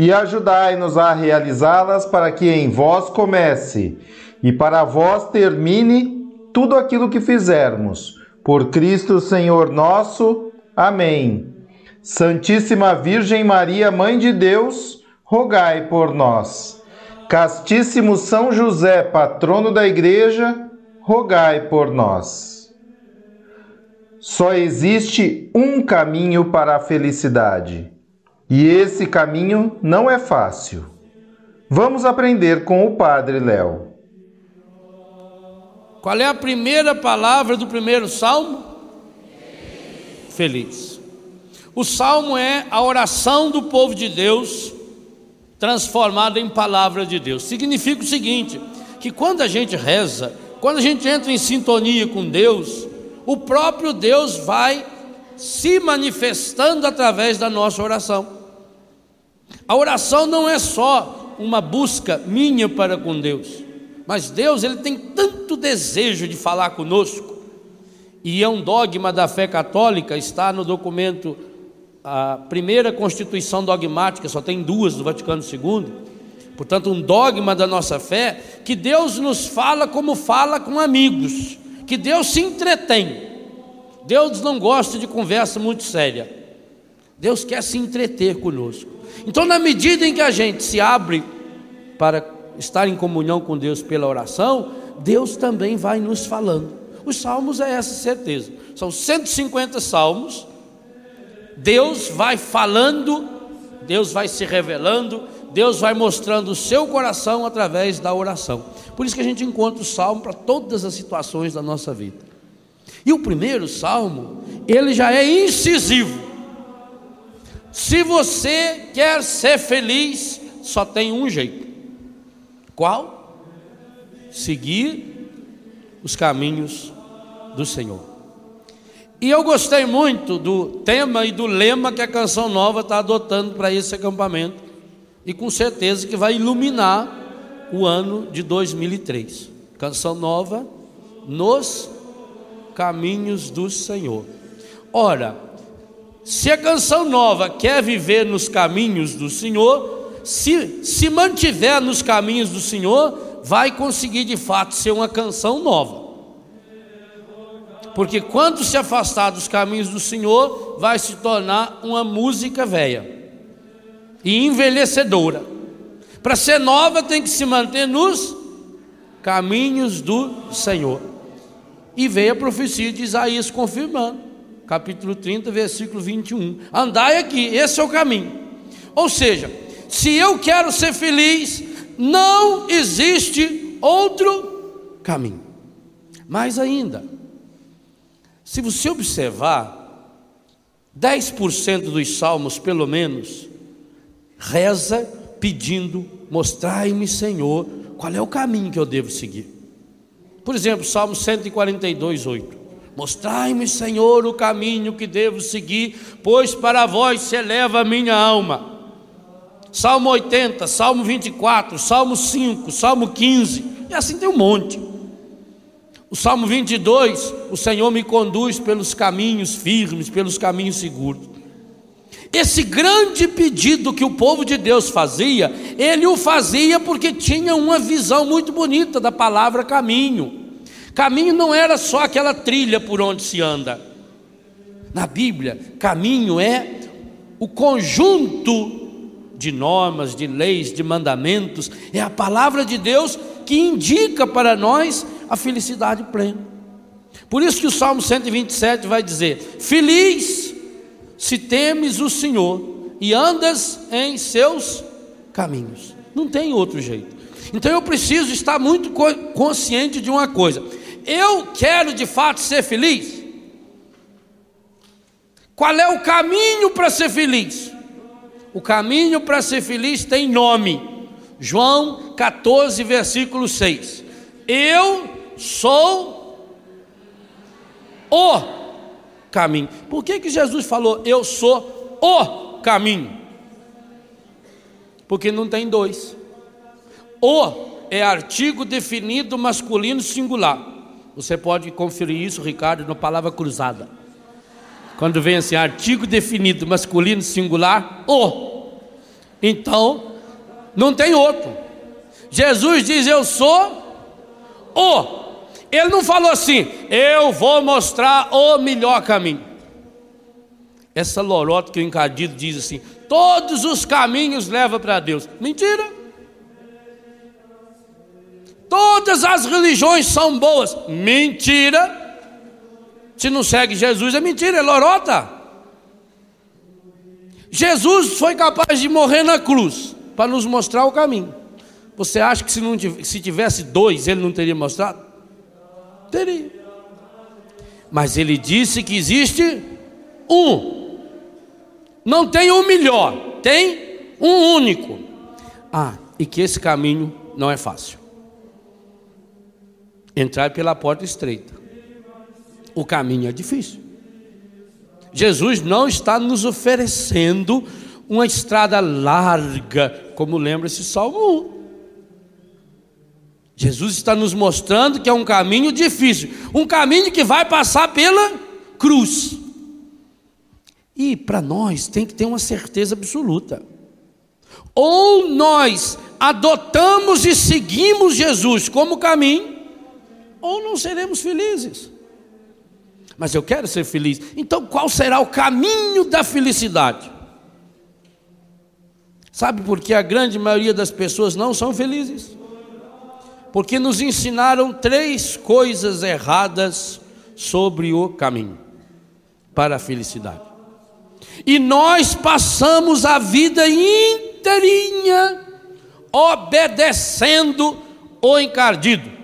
e ajudai-nos a realizá-las para que em vós comece e para vós termine tudo aquilo que fizermos. Por Cristo Senhor nosso. Amém. Santíssima Virgem Maria, Mãe de Deus, rogai por nós. Castíssimo São José, patrono da Igreja, rogai por nós. Só existe um caminho para a felicidade e esse caminho não é fácil. Vamos aprender com o Padre Léo. Qual é a primeira palavra do primeiro salmo? Feliz. O salmo é a oração do povo de Deus transformada em palavra de Deus. Significa o seguinte: que quando a gente reza, quando a gente entra em sintonia com Deus, o próprio Deus vai se manifestando através da nossa oração. A oração não é só uma busca minha para com Deus, mas Deus ele tem tanto desejo de falar conosco. E é um dogma da fé católica, está no documento a primeira Constituição dogmática, só tem duas do Vaticano II. Portanto, um dogma da nossa fé que Deus nos fala como fala com amigos, que Deus se entretém. Deus não gosta de conversa muito séria. Deus quer se entreter conosco. Então, na medida em que a gente se abre para estar em comunhão com Deus pela oração, Deus também vai nos falando. Os salmos é essa certeza. São 150 salmos. Deus vai falando, Deus vai se revelando, Deus vai mostrando o seu coração através da oração. Por isso que a gente encontra o salmo para todas as situações da nossa vida. E o primeiro salmo, ele já é incisivo. Se você quer ser feliz, só tem um jeito. Qual? Seguir os caminhos do Senhor. E eu gostei muito do tema e do lema que a Canção Nova está adotando para esse acampamento. E com certeza que vai iluminar o ano de 2003. Canção Nova, nos caminhos do Senhor. Ora, se a canção nova quer viver nos caminhos do Senhor, se, se mantiver nos caminhos do Senhor, vai conseguir de fato ser uma canção nova. Porque quando se afastar dos caminhos do Senhor, vai se tornar uma música velha e envelhecedora. Para ser nova, tem que se manter nos caminhos do Senhor. E veio a profecia de Isaías confirmando capítulo 30, versículo 21. Andai aqui, esse é o caminho. Ou seja, se eu quero ser feliz, não existe outro caminho. Mais ainda, se você observar, 10% dos salmos, pelo menos, reza pedindo: mostrai-me, Senhor, qual é o caminho que eu devo seguir. Por exemplo, Salmo 142, 8. Mostrai-me, Senhor, o caminho que devo seguir, pois para vós se eleva a minha alma. Salmo 80, Salmo 24, Salmo 5, Salmo 15, e assim tem um monte. O Salmo 22, o Senhor me conduz pelos caminhos firmes, pelos caminhos seguros. Esse grande pedido que o povo de Deus fazia, ele o fazia porque tinha uma visão muito bonita da palavra caminho. Caminho não era só aquela trilha por onde se anda. Na Bíblia, caminho é o conjunto de normas, de leis, de mandamentos, é a palavra de Deus que indica para nós a felicidade plena. Por isso que o Salmo 127 vai dizer: Feliz se temes o Senhor e andas em seus caminhos. Não tem outro jeito. Então eu preciso estar muito consciente de uma coisa. Eu quero de fato ser feliz? Qual é o caminho para ser feliz? O caminho para ser feliz tem nome. João 14, versículo 6. Eu sou o caminho. Por que, que Jesus falou eu sou o caminho? Porque não tem dois. O é artigo definido masculino singular. Você pode conferir isso, Ricardo, na palavra cruzada. Quando vem assim, artigo definido masculino singular, o. Então, não tem outro. Jesus diz: Eu sou o. Ele não falou assim, eu vou mostrar o melhor caminho. Essa lorota que o encardido diz assim: todos os caminhos levam para Deus. Mentira. Todas as religiões são boas. Mentira. Se não segue Jesus, é mentira, é lorota. Jesus foi capaz de morrer na cruz para nos mostrar o caminho. Você acha que se, não, se tivesse dois, ele não teria mostrado? Teria. Mas ele disse que existe um. Não tem um melhor, tem um único. Ah, e que esse caminho não é fácil. Entrar pela porta estreita. O caminho é difícil. Jesus não está nos oferecendo uma estrada larga, como lembra esse Salmo 1. Jesus está nos mostrando que é um caminho difícil, um caminho que vai passar pela cruz. E para nós tem que ter uma certeza absoluta. Ou nós adotamos e seguimos Jesus como caminho, ou não seremos felizes. Mas eu quero ser feliz. Então, qual será o caminho da felicidade? Sabe por que a grande maioria das pessoas não são felizes? Porque nos ensinaram três coisas erradas sobre o caminho para a felicidade. E nós passamos a vida inteirinha obedecendo o encardido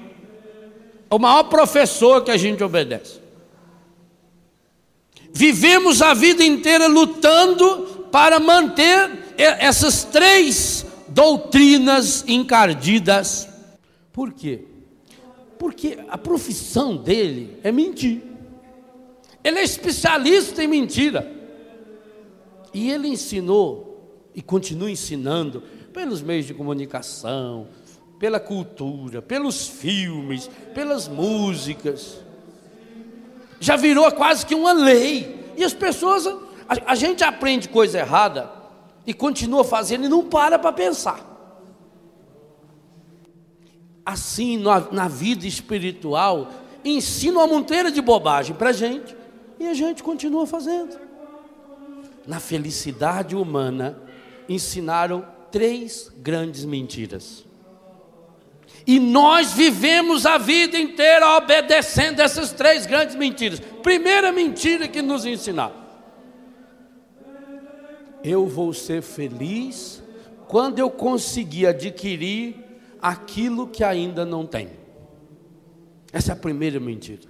o maior professor que a gente obedece. Vivemos a vida inteira lutando para manter essas três doutrinas encardidas. Por quê? Porque a profissão dele é mentir. Ele é especialista em mentira. E ele ensinou e continua ensinando pelos meios de comunicação, pela cultura, pelos filmes, pelas músicas. Já virou quase que uma lei. E as pessoas, a, a gente aprende coisa errada e continua fazendo e não para para pensar. Assim, na, na vida espiritual, ensina uma monteira de bobagem para a gente e a gente continua fazendo. Na felicidade humana, ensinaram três grandes mentiras. E nós vivemos a vida inteira obedecendo essas três grandes mentiras. Primeira mentira que nos ensinaram: eu vou ser feliz quando eu conseguir adquirir aquilo que ainda não tenho. Essa é a primeira mentira.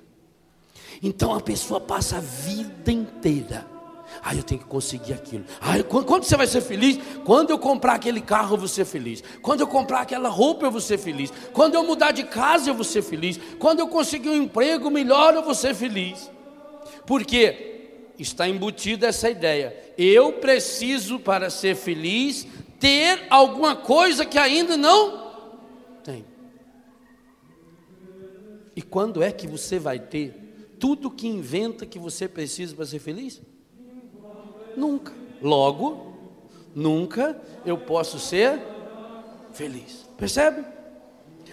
Então a pessoa passa a vida inteira ah, eu tenho que conseguir aquilo. Quando, quando, você vai ser feliz? Quando eu comprar aquele carro, eu vou ser feliz. Quando eu comprar aquela roupa, eu vou ser feliz. Quando eu mudar de casa, eu vou ser feliz. Quando eu conseguir um emprego melhor, eu vou ser feliz. Porque está embutida essa ideia. Eu preciso, para ser feliz, ter alguma coisa que ainda não tem. E quando é que você vai ter tudo que inventa que você precisa para ser feliz? Nunca. Logo, nunca eu posso ser feliz. Percebe?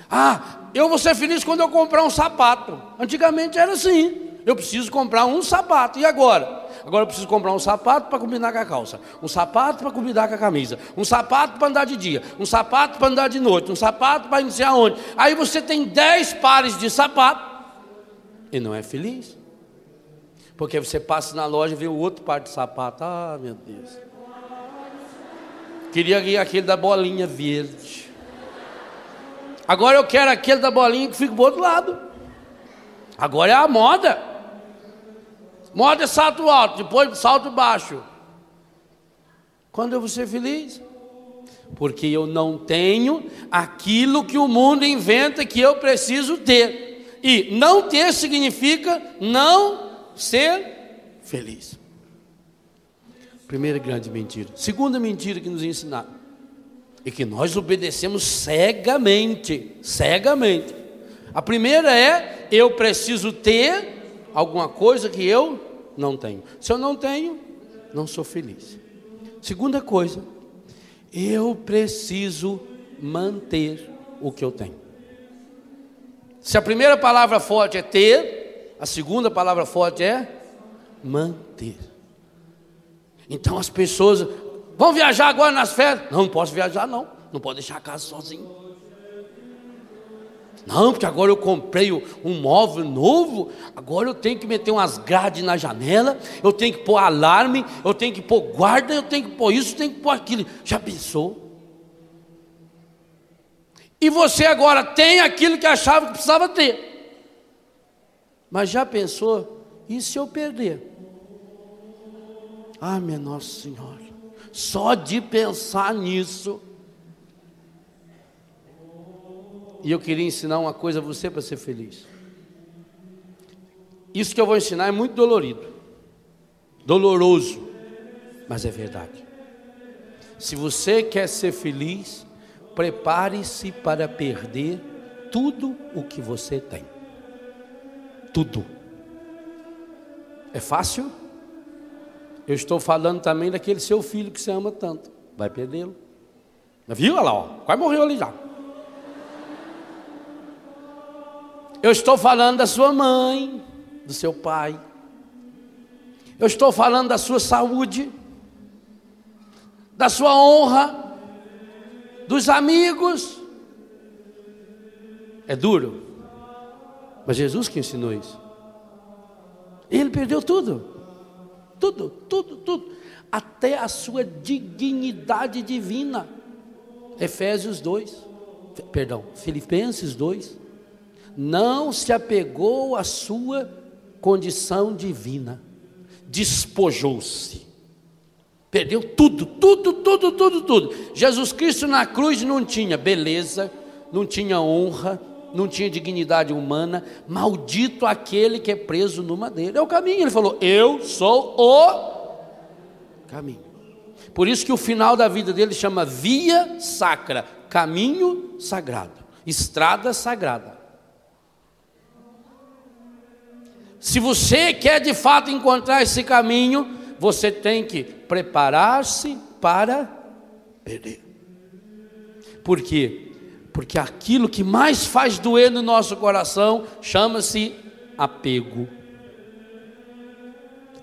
Ah, eu vou ser feliz quando eu comprar um sapato. Antigamente era assim. Eu preciso comprar um sapato. E agora? Agora eu preciso comprar um sapato para combinar com a calça, um sapato para combinar com a camisa, um sapato para andar de dia, um sapato para andar de noite, um sapato para iniciar onde. Aí você tem dez pares de sapato e não é feliz. Porque você passa na loja e vê o outro par de sapato. Ah, meu Deus. Queria aquele da bolinha verde. Agora eu quero aquele da bolinha que fica do outro lado. Agora é a moda. Moda é salto alto, depois salto baixo. Quando eu vou ser feliz? Porque eu não tenho aquilo que o mundo inventa que eu preciso ter. E não ter significa não ser feliz. Primeira grande mentira. Segunda mentira que nos ensinaram é que nós obedecemos cegamente, cegamente. A primeira é eu preciso ter alguma coisa que eu não tenho. Se eu não tenho, não sou feliz. Segunda coisa, eu preciso manter o que eu tenho. Se a primeira palavra forte é ter, a segunda palavra forte é manter. Então as pessoas vão viajar agora nas férias? Não, não posso viajar não, não pode deixar a casa sozinho. Não, porque agora eu comprei um móvel novo, agora eu tenho que meter umas grades na janela, eu tenho que pôr alarme, eu tenho que pôr guarda, eu tenho que pôr isso, eu tenho que pôr aquilo. Já pensou? E você agora tem aquilo que achava que precisava ter. Mas já pensou? E se eu perder? Ah, minha Nossa Senhora, só de pensar nisso. E eu queria ensinar uma coisa a você para ser feliz. Isso que eu vou ensinar é muito dolorido, doloroso, mas é verdade. Se você quer ser feliz, prepare-se para perder tudo o que você tem. Tudo. É fácil? Eu estou falando também daquele seu filho que você ama tanto. Vai perdê-lo. Viu? Olha lá, ó. quase morreu ali já. Eu estou falando da sua mãe, do seu pai. Eu estou falando da sua saúde, da sua honra, dos amigos. É duro, mas Jesus que ensinou isso. Ele perdeu tudo, tudo, tudo, tudo, até a sua dignidade divina. Efésios 2, perdão, Filipenses 2. Não se apegou à sua condição divina, despojou-se Perdeu tudo, tudo, tudo, tudo, tudo. Jesus Cristo na cruz não tinha beleza, não tinha honra, não tinha dignidade humana. Maldito aquele que é preso no madeiro. É o caminho. Ele falou: Eu sou o caminho. Por isso que o final da vida dele chama via sacra, caminho sagrado, estrada sagrada. Se você quer de fato encontrar esse caminho, você tem que preparar-se para perder. Por quê? Porque aquilo que mais faz doer no nosso coração chama-se apego.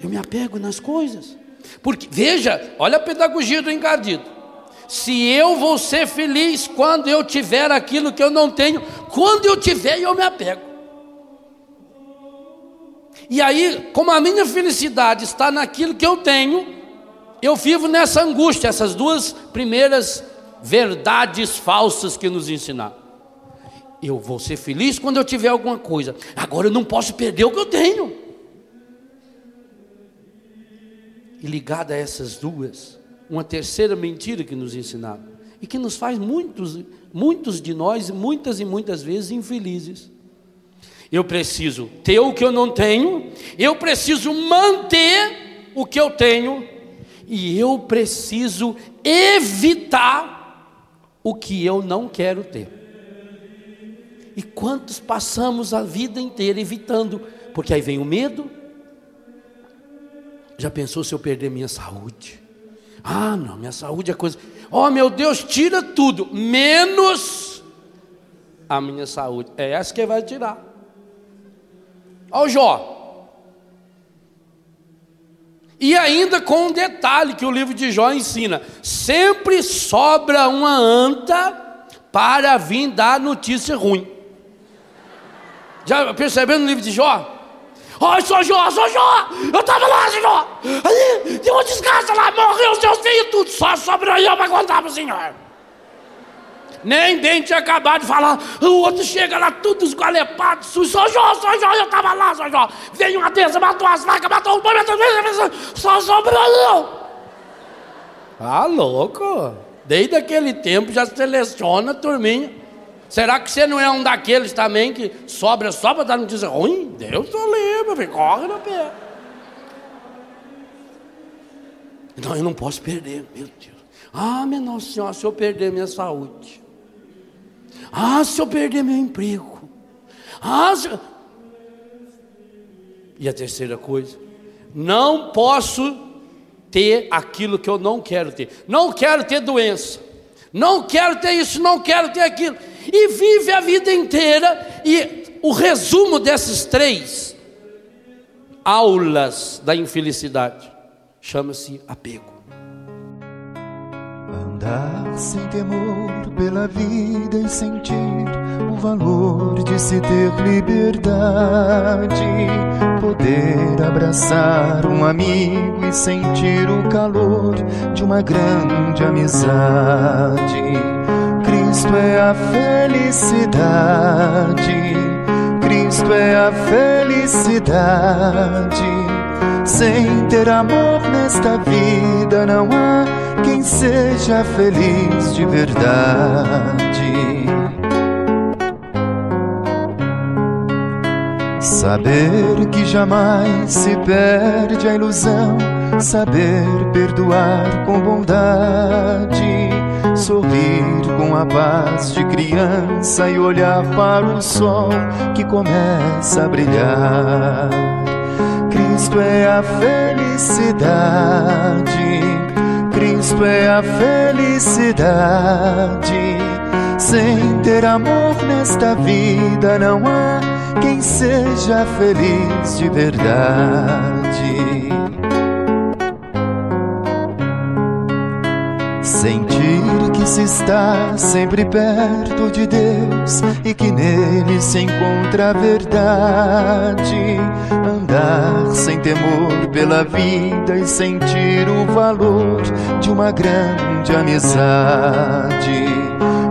Eu me apego nas coisas. Porque, veja, olha a pedagogia do encardido. Se eu vou ser feliz quando eu tiver aquilo que eu não tenho, quando eu tiver, eu me apego. E aí, como a minha felicidade está naquilo que eu tenho, eu vivo nessa angústia, essas duas primeiras verdades falsas que nos ensinaram. Eu vou ser feliz quando eu tiver alguma coisa. Agora eu não posso perder o que eu tenho. E ligada a essas duas, uma terceira mentira que nos ensinaram e que nos faz muitos, muitos de nós, muitas e muitas vezes infelizes. Eu preciso ter o que eu não tenho, eu preciso manter o que eu tenho, e eu preciso evitar o que eu não quero ter. E quantos passamos a vida inteira evitando? Porque aí vem o medo. Já pensou se eu perder minha saúde? Ah, não, minha saúde é coisa. Oh, meu Deus, tira tudo, menos a minha saúde. É essa que vai tirar. Olha o Jó. E ainda com um detalhe que o livro de Jó ensina: sempre sobra uma anta para vir dar notícia ruim. Já percebendo no livro de Jó? Oi, sou Jó, sou Jó! Eu tava lá, senhor! Ali, deu uma desgraça lá, morreu seus filhos, tudo, só sobrou eu pra contar pro senhor. Nem bem tinha acabado de falar, o outro chega lá, tudo esgualepado, sou Jó, sou Jó, eu tava lá, sou Jó. Veio uma dessa, matou as vacas, matou os boi, matou só sobrou. Ah, louco! Desde aquele tempo já seleciona turminha. Será que você não é um daqueles também que sobra só para dar notícia ruim? Deus tô lembra, corre no pé. Então eu não posso perder, meu Deus. Ah, minha Nossa Senhora, se eu perder minha saúde. Ah, se eu perder meu emprego. Ah, se... E a terceira coisa, não posso ter aquilo que eu não quero ter. Não quero ter doença. Não quero ter isso, não quero ter aquilo e vive a vida inteira. E o resumo desses três aulas da infelicidade chama-se apego. Andar sem temor pela vida e sentir o valor de se ter liberdade, poder abraçar um amigo e sentir o calor de uma grande amizade. Cristo é a felicidade, Cristo é a felicidade. Sem ter amor nesta vida, não há quem seja feliz de verdade. Saber que jamais se perde a ilusão, saber perdoar com bondade sorrir com a paz de criança e olhar para o sol que começa a brilhar. Cristo é a felicidade, Cristo é a felicidade. Sem ter amor nesta vida não há quem seja feliz de verdade. Sentir que se está sempre perto de Deus e que nele se encontra a verdade. Andar sem temor pela vida e sentir o valor de uma grande amizade.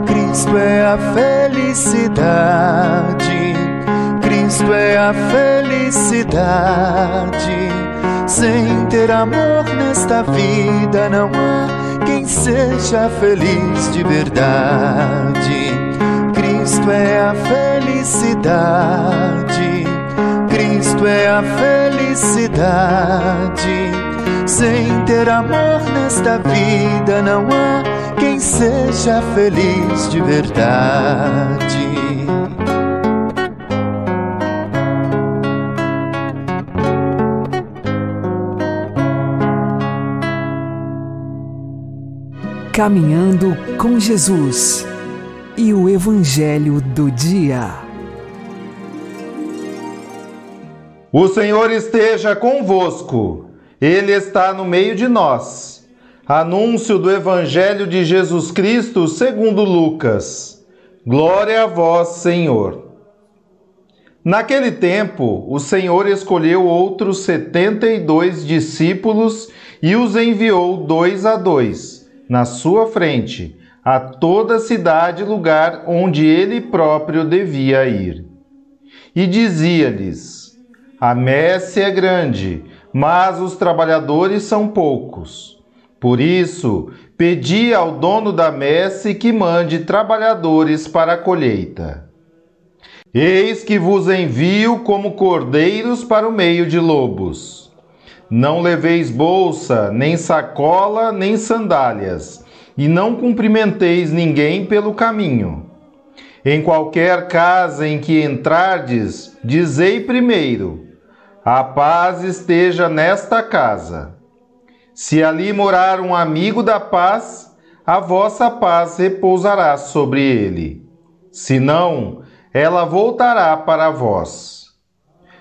Cristo é a felicidade. Cristo é a felicidade. Sem ter amor nesta vida não há seja feliz de verdade. Cristo é a felicidade, Cristo é a felicidade. Sem ter amor nesta vida não há quem seja feliz de verdade. Caminhando com Jesus e o Evangelho do Dia. O Senhor esteja convosco, Ele está no meio de nós. Anúncio do Evangelho de Jesus Cristo segundo Lucas. Glória a vós, Senhor. Naquele tempo, o Senhor escolheu outros setenta e dois discípulos e os enviou dois a dois na sua frente a toda cidade e lugar onde ele próprio devia ir. E dizia-lhes: A messe é grande, mas os trabalhadores são poucos. Por isso, pedi ao dono da messe que mande trabalhadores para a colheita. Eis que vos envio como cordeiros para o meio de lobos. Não leveis bolsa, nem sacola, nem sandálias, e não cumprimenteis ninguém pelo caminho. Em qualquer casa em que entrardes, dizei primeiro: A paz esteja nesta casa. Se ali morar um amigo da paz, a vossa paz repousará sobre ele. Se não, ela voltará para vós.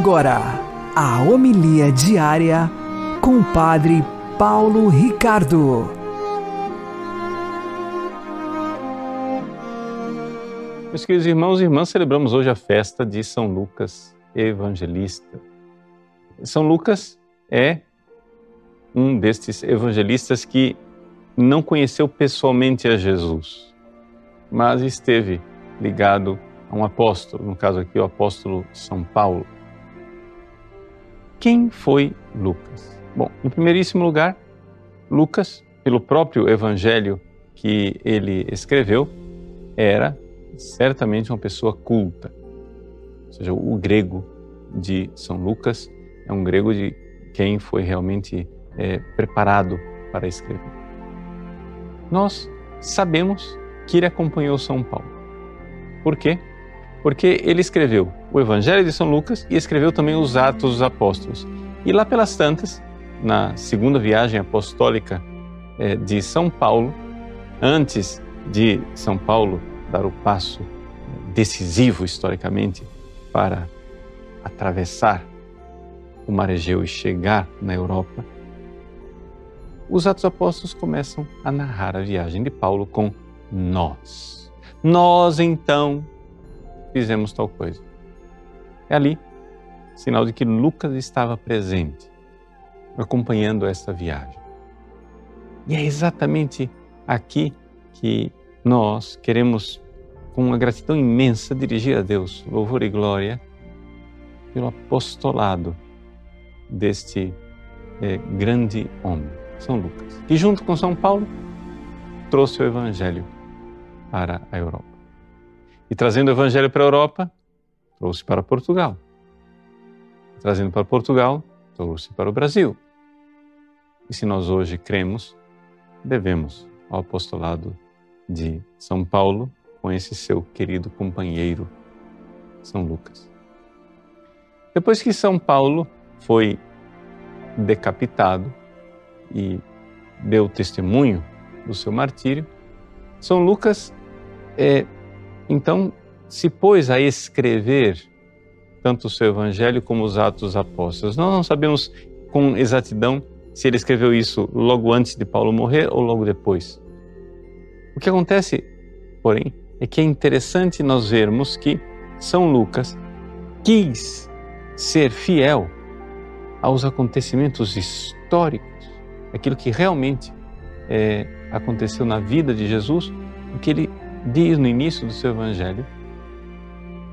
Agora, a homilia diária com o Padre Paulo Ricardo. Meus queridos irmãos e irmãs, celebramos hoje a festa de São Lucas Evangelista. São Lucas é um destes evangelistas que não conheceu pessoalmente a Jesus, mas esteve ligado a um apóstolo, no caso aqui o apóstolo São Paulo. Quem foi Lucas? Bom, em primeiríssimo lugar, Lucas, pelo próprio evangelho que ele escreveu, era certamente uma pessoa culta. Ou seja, o grego de São Lucas é um grego de quem foi realmente é, preparado para escrever. Nós sabemos que ele acompanhou São Paulo. Por quê? Porque ele escreveu o Evangelho de São Lucas e escreveu também os Atos dos Apóstolos. E lá pelas tantas, na segunda viagem apostólica eh, de São Paulo, antes de São Paulo dar o passo decisivo historicamente para atravessar o Mar Egeu e chegar na Europa, os Atos Apóstolos começam a narrar a viagem de Paulo com nós. Nós então fizemos tal coisa. É ali sinal de que Lucas estava presente, acompanhando essa viagem. E é exatamente aqui que nós queremos, com uma gratidão imensa, dirigir a Deus louvor e glória pelo apostolado deste é, grande homem, São Lucas, que junto com São Paulo trouxe o Evangelho para a Europa. E trazendo o Evangelho para a Europa, trouxe para Portugal. Trazendo para Portugal, trouxe para o Brasil. E se nós hoje cremos, devemos ao apostolado de São Paulo com esse seu querido companheiro, São Lucas. Depois que São Paulo foi decapitado e deu testemunho do seu martírio, São Lucas, é, então, se pôs a escrever tanto o seu evangelho como os Atos Apóstolos. Nós não sabemos com exatidão se ele escreveu isso logo antes de Paulo morrer ou logo depois. O que acontece, porém, é que é interessante nós vermos que São Lucas quis ser fiel aos acontecimentos históricos, aquilo que realmente é, aconteceu na vida de Jesus, o que ele diz no início do seu evangelho,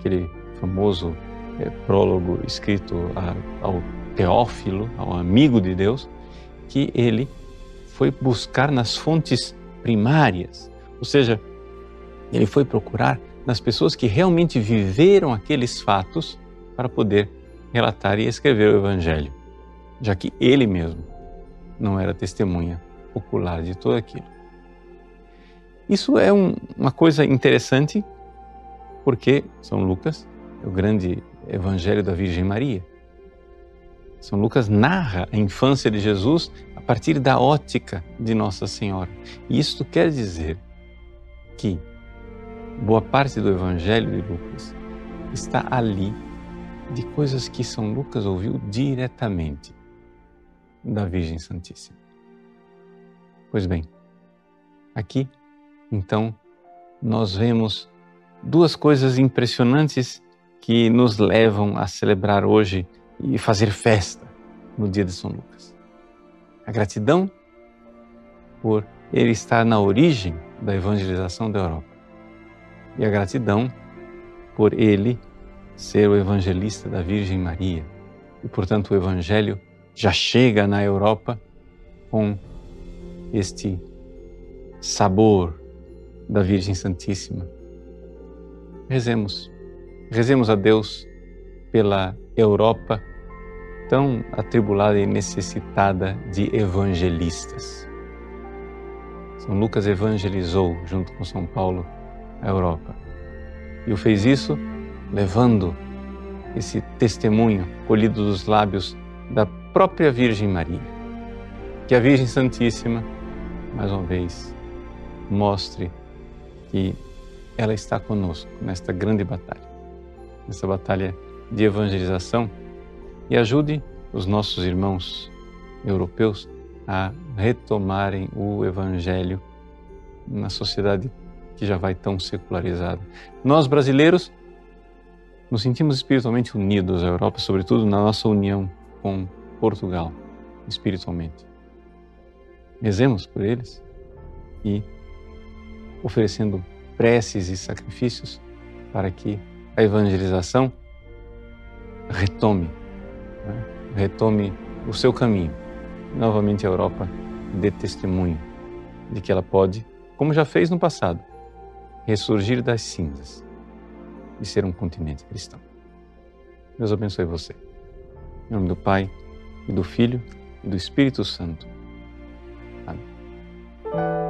aquele famoso é, prólogo escrito a, ao Teófilo, ao amigo de Deus, que ele foi buscar nas fontes primárias, ou seja, ele foi procurar nas pessoas que realmente viveram aqueles fatos para poder relatar e escrever o Evangelho, já que ele mesmo não era testemunha ocular de tudo aquilo. Isso é um, uma coisa interessante porque São Lucas é o grande evangelho da Virgem Maria. São Lucas narra a infância de Jesus a partir da ótica de Nossa Senhora. E isto quer dizer que boa parte do evangelho de Lucas está ali de coisas que São Lucas ouviu diretamente da Virgem Santíssima. Pois bem, aqui então nós vemos duas coisas impressionantes que nos levam a celebrar hoje e fazer festa no dia de São Lucas. A gratidão por ele estar na origem da evangelização da Europa. E a gratidão por ele ser o evangelista da Virgem Maria. E, portanto, o evangelho já chega na Europa com este sabor da Virgem Santíssima Rezemos rezemos a Deus pela Europa tão atribulada e necessitada de evangelistas. São Lucas evangelizou, junto com São Paulo, a Europa. E o fez isso levando esse testemunho colhido dos lábios da própria Virgem Maria. Que a Virgem Santíssima, mais uma vez, mostre que ela está conosco nesta grande batalha, nessa batalha de evangelização e ajude os nossos irmãos europeus a retomarem o evangelho na sociedade que já vai tão secularizada. Nós brasileiros nos sentimos espiritualmente unidos à Europa, sobretudo na nossa união com Portugal, espiritualmente. Rezemos por eles e oferecendo preces e sacrifícios para que a evangelização retome, né? retome o seu caminho. Novamente a Europa dê testemunho de que ela pode, como já fez no passado, ressurgir das cinzas e ser um continente cristão. Deus abençoe você. Em nome do Pai, e do Filho, e do Espírito Santo. Amém.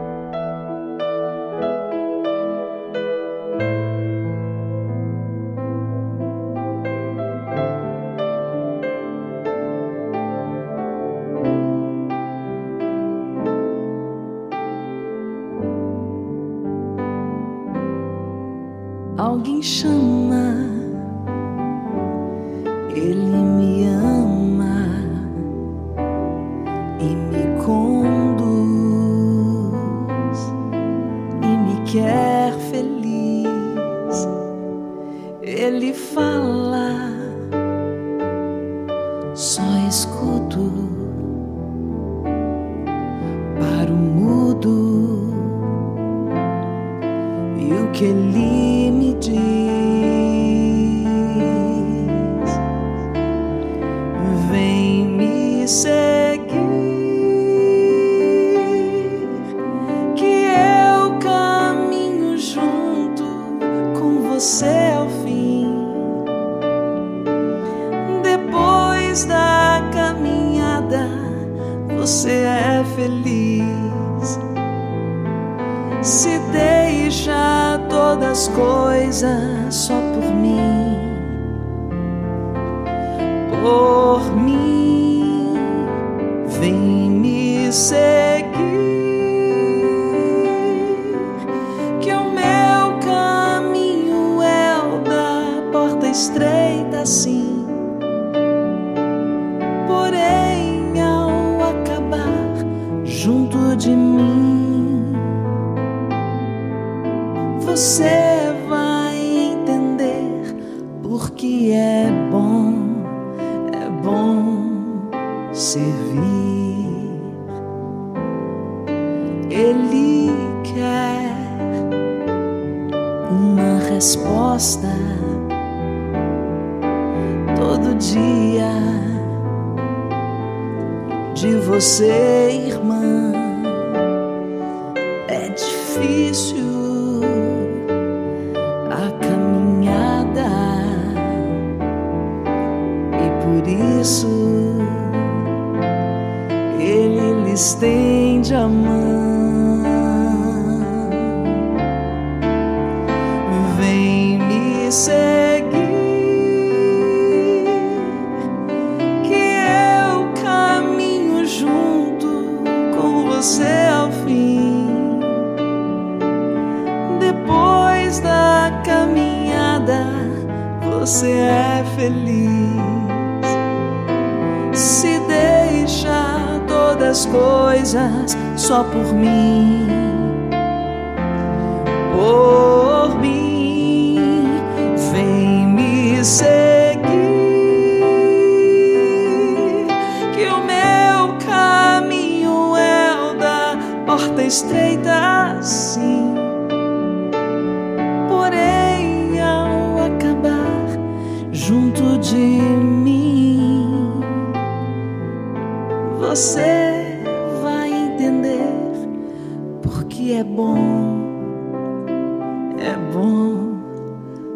Coisas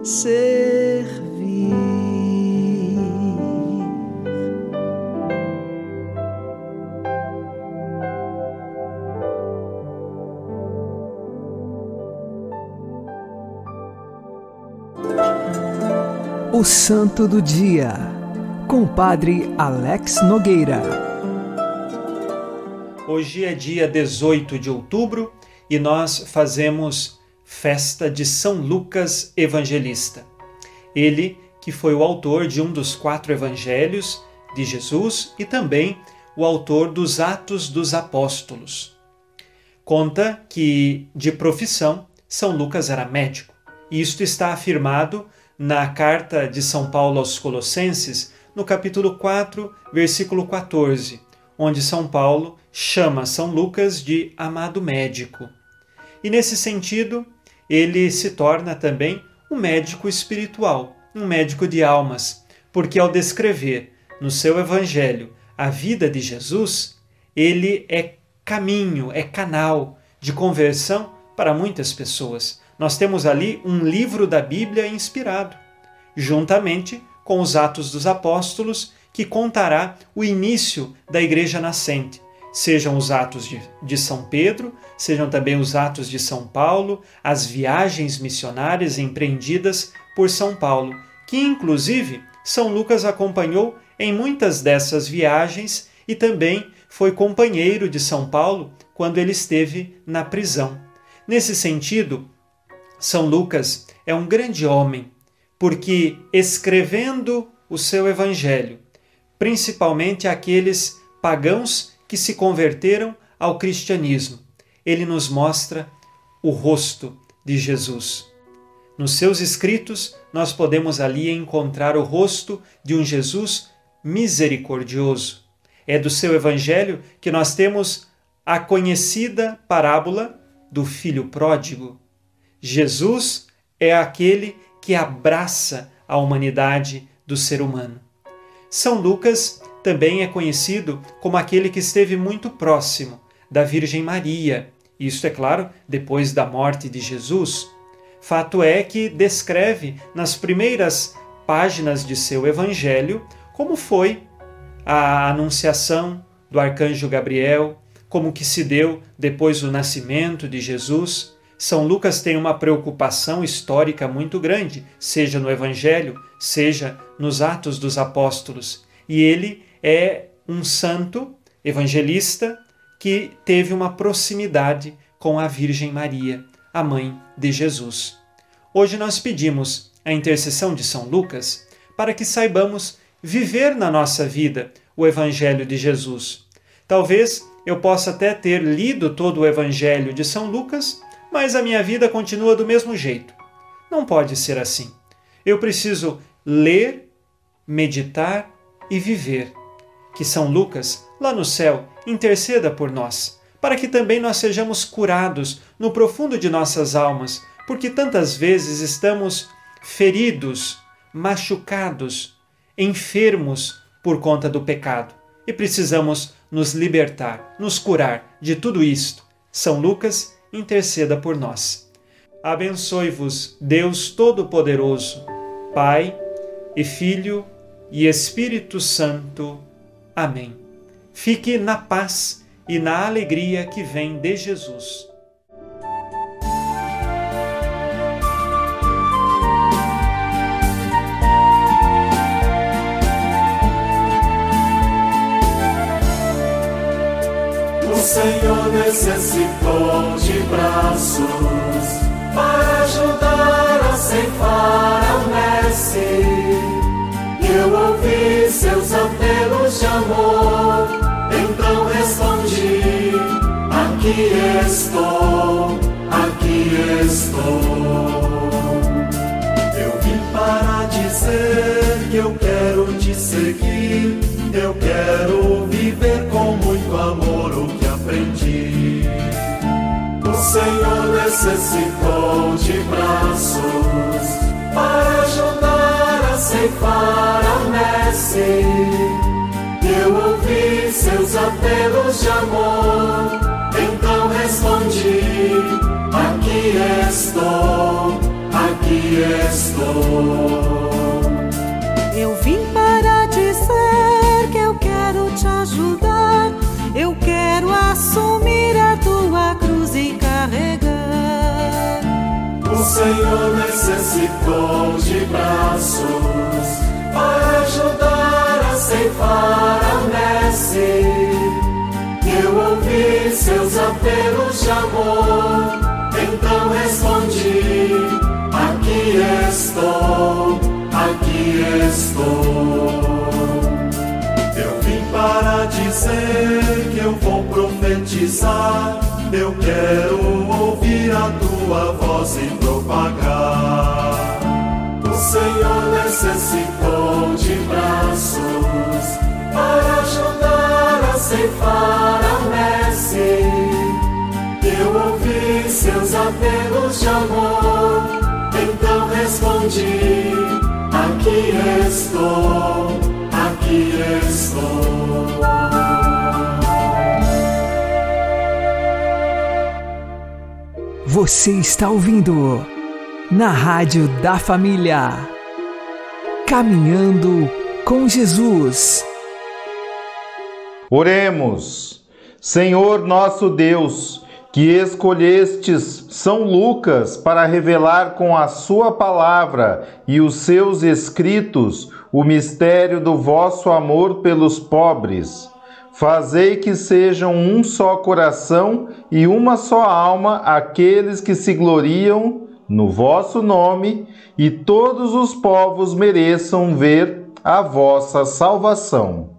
servir. O Santo do Dia, com o Padre Alex Nogueira. Hoje é dia 18 de outubro e nós fazemos festa de São Lucas Evangelista. Ele que foi o autor de um dos quatro evangelhos de Jesus e também o autor dos Atos dos Apóstolos. Conta que, de profissão, São Lucas era médico. Isto está afirmado na carta de São Paulo aos Colossenses, no capítulo 4, versículo 14, onde São Paulo chama São Lucas de amado médico. E nesse sentido, ele se torna também um médico espiritual, um médico de almas, porque ao descrever no seu evangelho a vida de Jesus, ele é caminho, é canal de conversão para muitas pessoas. Nós temos ali um livro da Bíblia inspirado, juntamente com os Atos dos Apóstolos, que contará o início da igreja nascente. Sejam os Atos de, de São Pedro, sejam também os Atos de São Paulo, as viagens missionárias empreendidas por São Paulo, que inclusive São Lucas acompanhou em muitas dessas viagens e também foi companheiro de São Paulo quando ele esteve na prisão. Nesse sentido, São Lucas é um grande homem, porque escrevendo o seu evangelho, principalmente aqueles pagãos que se converteram ao cristianismo, ele nos mostra o rosto de Jesus. Nos seus escritos, nós podemos ali encontrar o rosto de um Jesus misericordioso, é do seu evangelho que nós temos a conhecida parábola do filho pródigo. Jesus é aquele que abraça a humanidade do ser humano. São Lucas também é conhecido como aquele que esteve muito próximo da Virgem Maria, isto é claro, depois da morte de Jesus. Fato é que descreve nas primeiras páginas de seu evangelho como foi a anunciação do arcanjo Gabriel, como que se deu depois do nascimento de Jesus. São Lucas tem uma preocupação histórica muito grande, seja no Evangelho, seja nos Atos dos Apóstolos. E ele é um santo evangelista que teve uma proximidade com a Virgem Maria, a mãe de Jesus. Hoje nós pedimos a intercessão de São Lucas para que saibamos viver na nossa vida o Evangelho de Jesus. Talvez eu possa até ter lido todo o Evangelho de São Lucas, mas a minha vida continua do mesmo jeito. Não pode ser assim. Eu preciso ler, meditar e viver. Que São Lucas, lá no céu, interceda por nós, para que também nós sejamos curados no profundo de nossas almas, porque tantas vezes estamos feridos, machucados, enfermos por conta do pecado e precisamos nos libertar, nos curar de tudo isto. São Lucas, interceda por nós. Abençoe-vos, Deus Todo-Poderoso, Pai e Filho e Espírito Santo. Amém. Fique na paz e na alegria que vem de Jesus. Senhor necessitou de braços para ajudar a ceifar a messe. E eu ouvi seus de amor, então respondi: Aqui estou, aqui estou. Eu vim para dizer que eu quero te seguir, eu quero viver com muito amor o que aprendi. O Senhor necessitou de braços para ajudar a ceifar a messe. Eu ouvi seus apelos de amor, então respondi: Aqui estou, aqui estou. Eu vim para dizer que eu quero te ajudar. Eu quero assumir a tua cruz e carregar. O Senhor necessitou de braços para ajudar ceifar a messe. Eu ouvi seus apelos de amor, então respondi: Aqui estou, aqui estou. Eu vim para dizer que eu vou profetizar. Eu quero ouvir a tua voz e propagar. O Senhor necessitou a messe. Eu ouvi seus apelos de amor, então respondi: Aqui estou, aqui estou. Você está ouvindo na Rádio da Família. Caminhando com Jesus. Oremos. Senhor nosso Deus, que escolhestes São Lucas para revelar com a sua palavra e os seus escritos o mistério do vosso amor pelos pobres. Fazei que sejam um só coração e uma só alma aqueles que se gloriam no vosso nome, e todos os povos mereçam ver a vossa salvação.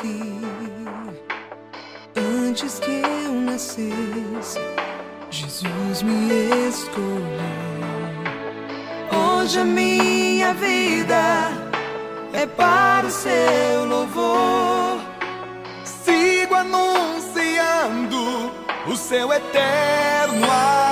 Conheci. Antes que eu nascesse, Jesus me escolheu. Hoje a minha vida é para o seu louvor. Sigo anunciando o seu eterno amor.